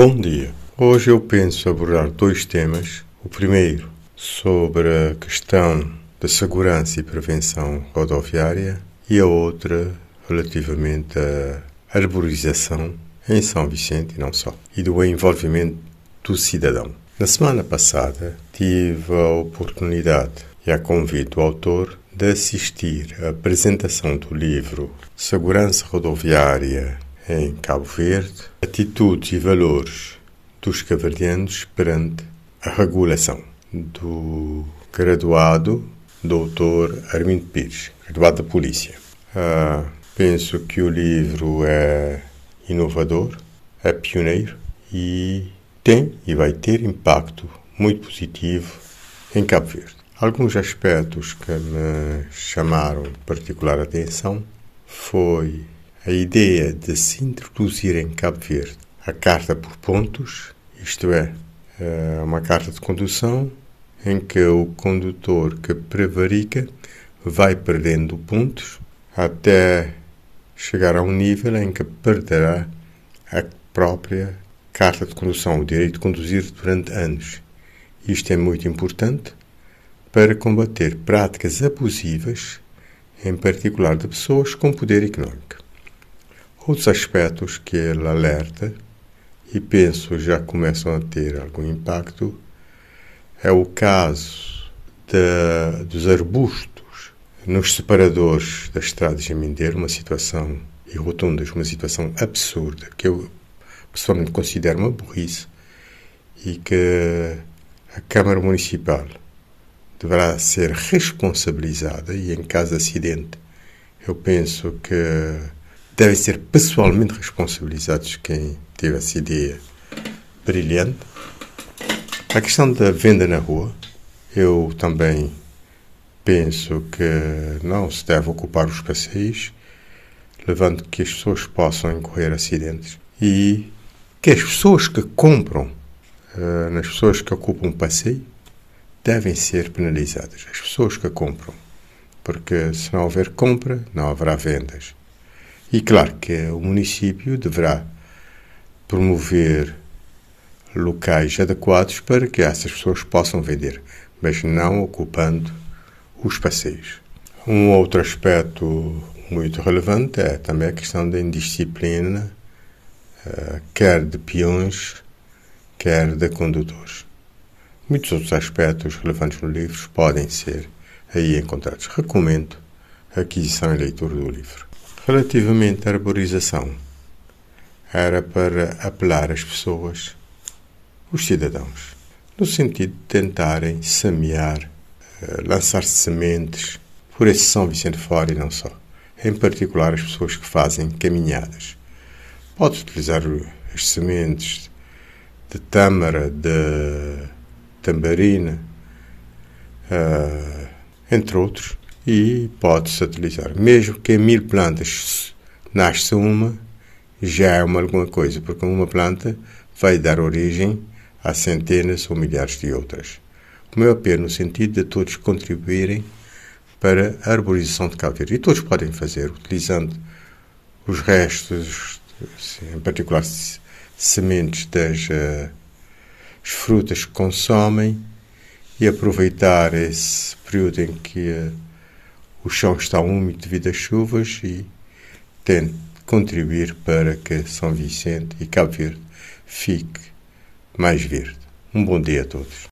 Bom dia. Hoje eu penso abordar dois temas. O primeiro sobre a questão da segurança e prevenção rodoviária e a outra relativamente à arborização em São Vicente e não só, e do envolvimento do cidadão. Na semana passada tive a oportunidade e a convite do autor de assistir à apresentação do livro Segurança Rodoviária em Cabo Verde, Atitudes e Valores dos Caverdianos perante a Regulação, do graduado Dr. Armindo Pires, graduado da Polícia. Ah, penso que o livro é inovador, é pioneiro e tem e vai ter impacto muito positivo em Cabo Verde. Alguns aspectos que me chamaram particular atenção foi a ideia de se introduzir em Cabo Verde a carta por pontos, isto é, eh, uma carta de condução em que o condutor que prevarica vai perdendo pontos até chegar a um nível em que perderá a própria carta de condução, o direito de conduzir durante anos. Isto é muito importante para combater práticas abusivas, em particular de pessoas com poder económico. Outros aspectos que ele alerta, e penso já começam a ter algum impacto, é o caso dos arbustos nos separadores das estradas de Mindeiro, uma situação, e rotundas, uma situação absurda, que eu pessoalmente considero uma burrice, e que a Câmara Municipal deverá ser responsabilizada e, em caso de acidente, eu penso que devem ser pessoalmente responsabilizados quem teve essa ideia brilhante. A questão da venda na rua, eu também penso que não se deve ocupar os passeios, levando que as pessoas possam incorrer acidentes e que as pessoas que compram uh, nas pessoas que ocupam o passeio devem ser penalizadas. As pessoas que compram. Porque se não houver compra, não haverá vendas. E claro que o município deverá promover locais adequados para que essas pessoas possam vender, mas não ocupando os passeios. Um outro aspecto muito relevante é também a questão da indisciplina, eh, quer de peões, quer de condutores. Muitos outros aspectos relevantes no livro podem ser aí encontrados. Recomendo a aquisição e leitura do livro. Relativamente à arborização, era para apelar às pessoas, os cidadãos, no sentido de tentarem semear eh, lançar sementes por esse São Vicente fora e não só. Em particular, as pessoas que fazem caminhadas. Pode utilizar as sementes de tâmara, de tambarina, uh, entre outros, e pode-se utilizar. Mesmo que mil plantas nasça uma, já é uma alguma coisa, porque uma planta vai dar origem a centenas ou milhares de outras. O meu apelo no sentido de todos contribuírem para a arborização de Cabo. E todos podem fazer, utilizando os restos, em particular sementes das uh, frutas que consomem, e aproveitar esse período em que uh, o chão está úmido devido às chuvas e tente contribuir para que São Vicente e Cabo Verde fique mais verde. Um bom dia a todos.